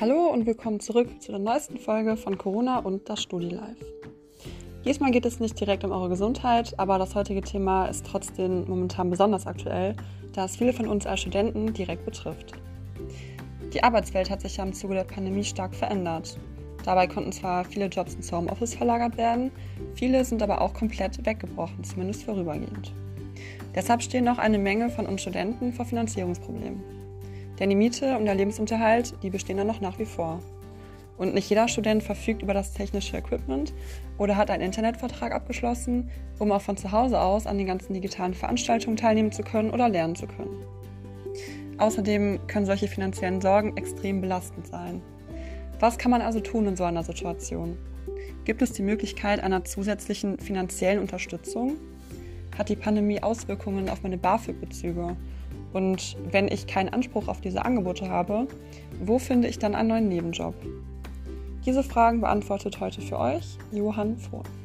Hallo und willkommen zurück zu der neuesten Folge von Corona und das StudiLife. Diesmal geht es nicht direkt um eure Gesundheit, aber das heutige Thema ist trotzdem momentan besonders aktuell, da es viele von uns als Studenten direkt betrifft. Die Arbeitswelt hat sich ja im Zuge der Pandemie stark verändert. Dabei konnten zwar viele Jobs ins Homeoffice verlagert werden, viele sind aber auch komplett weggebrochen, zumindest vorübergehend. Deshalb stehen auch eine Menge von uns Studenten vor Finanzierungsproblemen. Denn die Miete und der Lebensunterhalt, die bestehen dann noch nach wie vor. Und nicht jeder Student verfügt über das technische Equipment oder hat einen Internetvertrag abgeschlossen, um auch von zu Hause aus an den ganzen digitalen Veranstaltungen teilnehmen zu können oder lernen zu können. Außerdem können solche finanziellen Sorgen extrem belastend sein. Was kann man also tun in so einer Situation? Gibt es die Möglichkeit einer zusätzlichen finanziellen Unterstützung? Hat die Pandemie Auswirkungen auf meine BAföG-Bezüge? Und wenn ich keinen Anspruch auf diese Angebote habe, wo finde ich dann einen neuen Nebenjob? Diese Fragen beantwortet heute für euch Johann Vohn.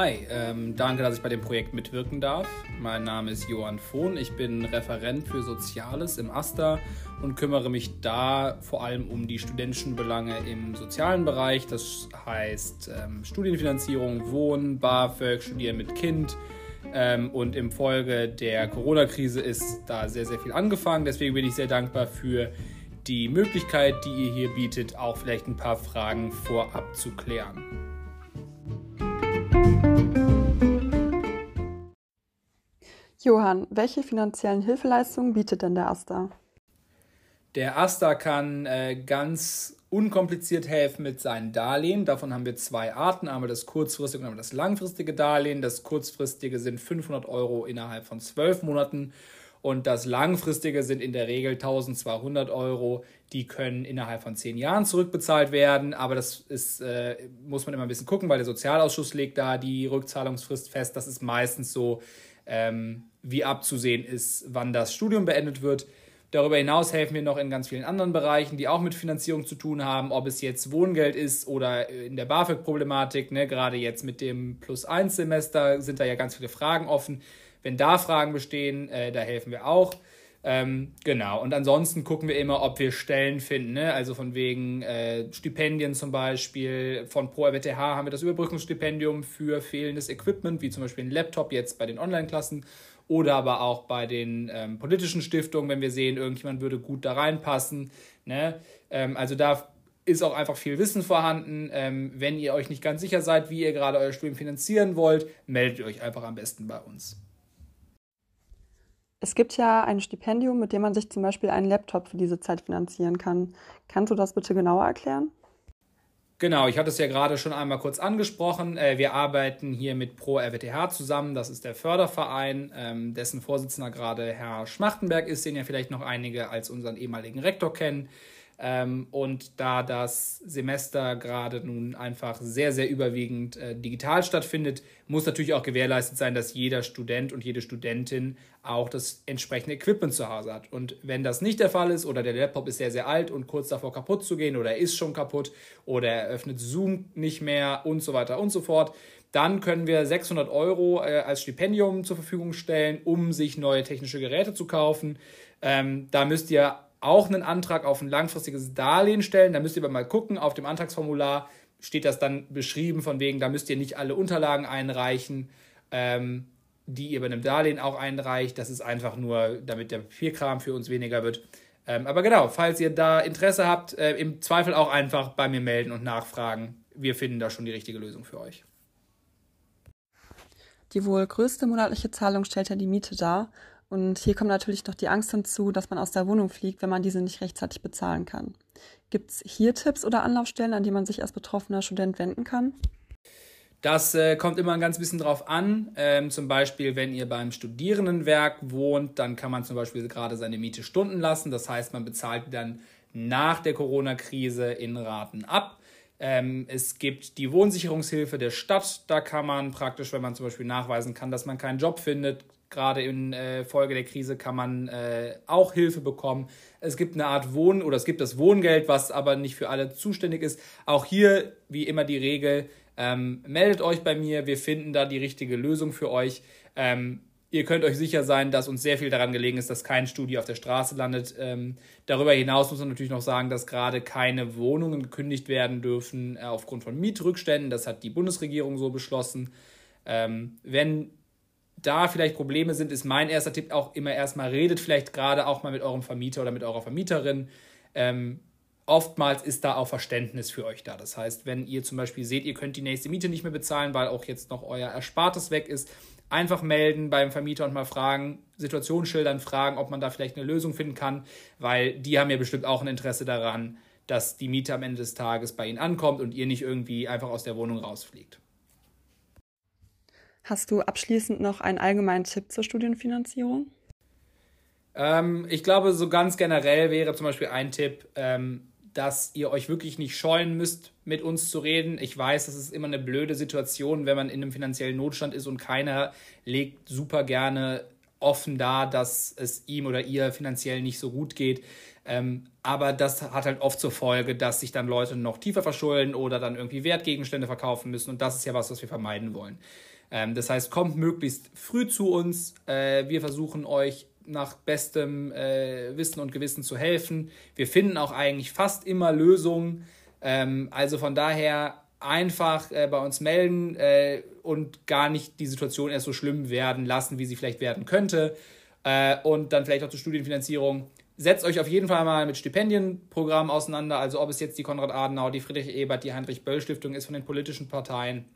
Hi, ähm, danke, dass ich bei dem Projekt mitwirken darf. Mein Name ist Johann Vohn. Ich bin Referent für Soziales im AStA und kümmere mich da vor allem um die studentischen Belange im sozialen Bereich. Das heißt ähm, Studienfinanzierung, Wohnen, BAföG, Studieren mit Kind. Ähm, und im Folge der Corona-Krise ist da sehr, sehr viel angefangen. Deswegen bin ich sehr dankbar für die Möglichkeit, die ihr hier bietet, auch vielleicht ein paar Fragen vorab zu klären. Johann, welche finanziellen Hilfeleistungen bietet denn der AStA? Der AStA kann äh, ganz unkompliziert helfen mit seinen Darlehen. Davon haben wir zwei Arten. Einmal das kurzfristige und einmal das langfristige Darlehen. Das kurzfristige sind 500 Euro innerhalb von zwölf Monaten und das langfristige sind in der Regel 1200 Euro. Die können innerhalb von zehn Jahren zurückbezahlt werden. Aber das ist, äh, muss man immer ein bisschen gucken, weil der Sozialausschuss legt da die Rückzahlungsfrist fest. Das ist meistens so, ähm, wie abzusehen ist, wann das Studium beendet wird. Darüber hinaus helfen wir noch in ganz vielen anderen Bereichen, die auch mit Finanzierung zu tun haben, ob es jetzt Wohngeld ist oder in der BAföG-Problematik. Ne? Gerade jetzt mit dem Plus-1-Semester sind da ja ganz viele Fragen offen. Wenn da Fragen bestehen, äh, da helfen wir auch. Ähm, genau, und ansonsten gucken wir immer, ob wir Stellen finden. Ne? Also von wegen äh, Stipendien zum Beispiel. Von Pro RWTH haben wir das Überbrückungsstipendium für fehlendes Equipment, wie zum Beispiel ein Laptop jetzt bei den Online-Klassen oder aber auch bei den ähm, politischen Stiftungen, wenn wir sehen, irgendjemand würde gut da reinpassen. Ne? Ähm, also da ist auch einfach viel Wissen vorhanden. Ähm, wenn ihr euch nicht ganz sicher seid, wie ihr gerade euer Studium finanzieren wollt, meldet euch einfach am besten bei uns. Es gibt ja ein Stipendium, mit dem man sich zum Beispiel einen Laptop für diese Zeit finanzieren kann. Kannst du das bitte genauer erklären? Genau, ich hatte es ja gerade schon einmal kurz angesprochen. Äh, wir arbeiten hier mit Pro RWTH zusammen. Das ist der Förderverein, ähm, dessen Vorsitzender gerade Herr Schmachtenberg ist, den ja vielleicht noch einige als unseren ehemaligen Rektor kennen. Ähm, und da das Semester gerade nun einfach sehr, sehr überwiegend äh, digital stattfindet, muss natürlich auch gewährleistet sein, dass jeder Student und jede Studentin auch das entsprechende Equipment zu Hause hat. Und wenn das nicht der Fall ist oder der Laptop ist sehr, sehr alt und kurz davor kaputt zu gehen oder er ist schon kaputt oder er öffnet Zoom nicht mehr und so weiter und so fort, dann können wir 600 Euro äh, als Stipendium zur Verfügung stellen, um sich neue technische Geräte zu kaufen. Ähm, da müsst ihr auch einen Antrag auf ein langfristiges Darlehen stellen. Da müsst ihr aber mal gucken, auf dem Antragsformular steht das dann beschrieben, von wegen, da müsst ihr nicht alle Unterlagen einreichen, ähm, die ihr bei einem Darlehen auch einreicht. Das ist einfach nur, damit der Papierkram für uns weniger wird. Ähm, aber genau, falls ihr da Interesse habt, äh, im Zweifel auch einfach bei mir melden und nachfragen. Wir finden da schon die richtige Lösung für euch. Die wohl größte monatliche Zahlung stellt ja die Miete dar. Und hier kommt natürlich noch die Angst hinzu, dass man aus der Wohnung fliegt, wenn man diese nicht rechtzeitig bezahlen kann. Gibt es hier Tipps oder Anlaufstellen, an die man sich als betroffener Student wenden kann? Das äh, kommt immer ein ganz bisschen drauf an. Ähm, zum Beispiel, wenn ihr beim Studierendenwerk wohnt, dann kann man zum Beispiel gerade seine Miete stunden lassen. Das heißt, man bezahlt dann nach der Corona-Krise in Raten ab. Ähm, es gibt die Wohnsicherungshilfe der Stadt. Da kann man praktisch, wenn man zum Beispiel nachweisen kann, dass man keinen Job findet, Gerade in äh, Folge der Krise kann man äh, auch Hilfe bekommen. Es gibt eine Art Wohn- oder es gibt das Wohngeld, was aber nicht für alle zuständig ist. Auch hier, wie immer, die Regel, Ähm, meldet euch bei mir, wir finden da die richtige Lösung für euch. Ähm, ihr könnt euch sicher sein, dass uns sehr viel daran gelegen ist, dass kein Studio auf der Straße landet. Ähm, darüber hinaus muss man natürlich noch sagen, dass gerade keine Wohnungen gekündigt werden dürfen äh, aufgrund von Mietrückständen. Das hat die Bundesregierung so beschlossen. Ähm, wenn da vielleicht Probleme sind, ist mein erster Tipp auch immer erstmal, redet vielleicht gerade auch mal mit eurem Vermieter oder mit eurer Vermieterin. Ähm, oftmals ist da auch Verständnis für euch da. Das heißt, wenn ihr zum Beispiel seht, ihr könnt die nächste Miete nicht mehr bezahlen, weil auch jetzt noch euer Erspartes weg ist, einfach melden beim Vermieter und mal fragen, Situation schildern, fragen, ob man da vielleicht eine Lösung finden kann, weil die haben ja bestimmt auch ein Interesse daran, dass die Miete am Ende des Tages bei ihnen ankommt und ihr nicht irgendwie einfach aus der Wohnung rausfliegt. Hast du abschließend noch einen allgemeinen Tipp zur Studienfinanzierung? Ähm, ich glaube, so ganz generell wäre zum Beispiel ein Tipp, ähm, dass ihr euch wirklich nicht scheuen müsst, mit uns zu reden. Ich weiß, das ist immer eine blöde Situation, wenn man in einem finanziellen Notstand ist und keiner legt super gerne offen dar, dass es ihm oder ihr finanziell nicht so gut geht. Ähm, aber das hat halt oft zur Folge, dass sich dann Leute noch tiefer verschulden oder dann irgendwie Wertgegenstände verkaufen müssen. Und das ist ja was, was wir vermeiden wollen. Ähm, das heißt, kommt möglichst früh zu uns. Äh, wir versuchen euch nach bestem äh, Wissen und Gewissen zu helfen. Wir finden auch eigentlich fast immer Lösungen. Ähm, also von daher einfach äh, bei uns melden äh, und gar nicht die Situation erst so schlimm werden lassen, wie sie vielleicht werden könnte. Äh, und dann vielleicht auch zur Studienfinanzierung. Setzt euch auf jeden Fall mal mit Stipendienprogrammen auseinander, also ob es jetzt die Konrad Adenauer, die Friedrich Ebert, die Heinrich Böll Stiftung ist von den politischen Parteien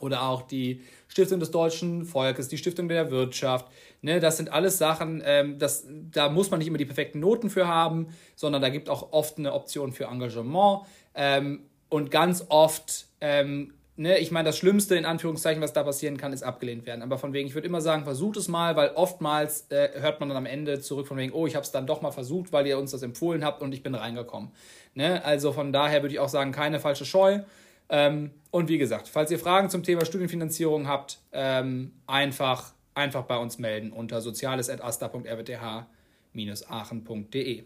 oder auch die Stiftung des deutschen Volkes, die Stiftung der Wirtschaft. Ne, das sind alles Sachen, ähm, das, da muss man nicht immer die perfekten Noten für haben, sondern da gibt auch oft eine Option für Engagement. Ähm, und ganz oft, ähm, ne, ich meine, das Schlimmste in Anführungszeichen, was da passieren kann, ist abgelehnt werden. Aber von wegen, ich würde immer sagen, versucht es mal, weil oftmals äh, hört man dann am Ende zurück von wegen, oh, ich habe es dann doch mal versucht, weil ihr uns das empfohlen habt und ich bin reingekommen. Ne? Also von daher würde ich auch sagen, keine falsche Scheu. Ähm, und wie gesagt, falls ihr Fragen zum Thema Studienfinanzierung habt, ähm, einfach, einfach bei uns melden unter soziales.asta.rwth-aachen.de.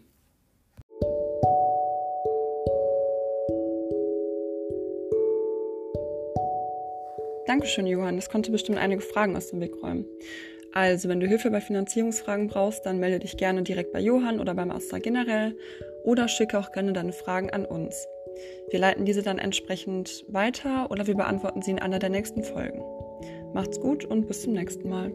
Dankeschön, Johann. Das konnte bestimmt einige Fragen aus dem Weg räumen. Also, wenn du Hilfe bei Finanzierungsfragen brauchst, dann melde dich gerne direkt bei Johann oder beim Asta generell oder schicke auch gerne deine Fragen an uns. Wir leiten diese dann entsprechend weiter oder wir beantworten sie in einer der nächsten Folgen. Macht's gut und bis zum nächsten Mal.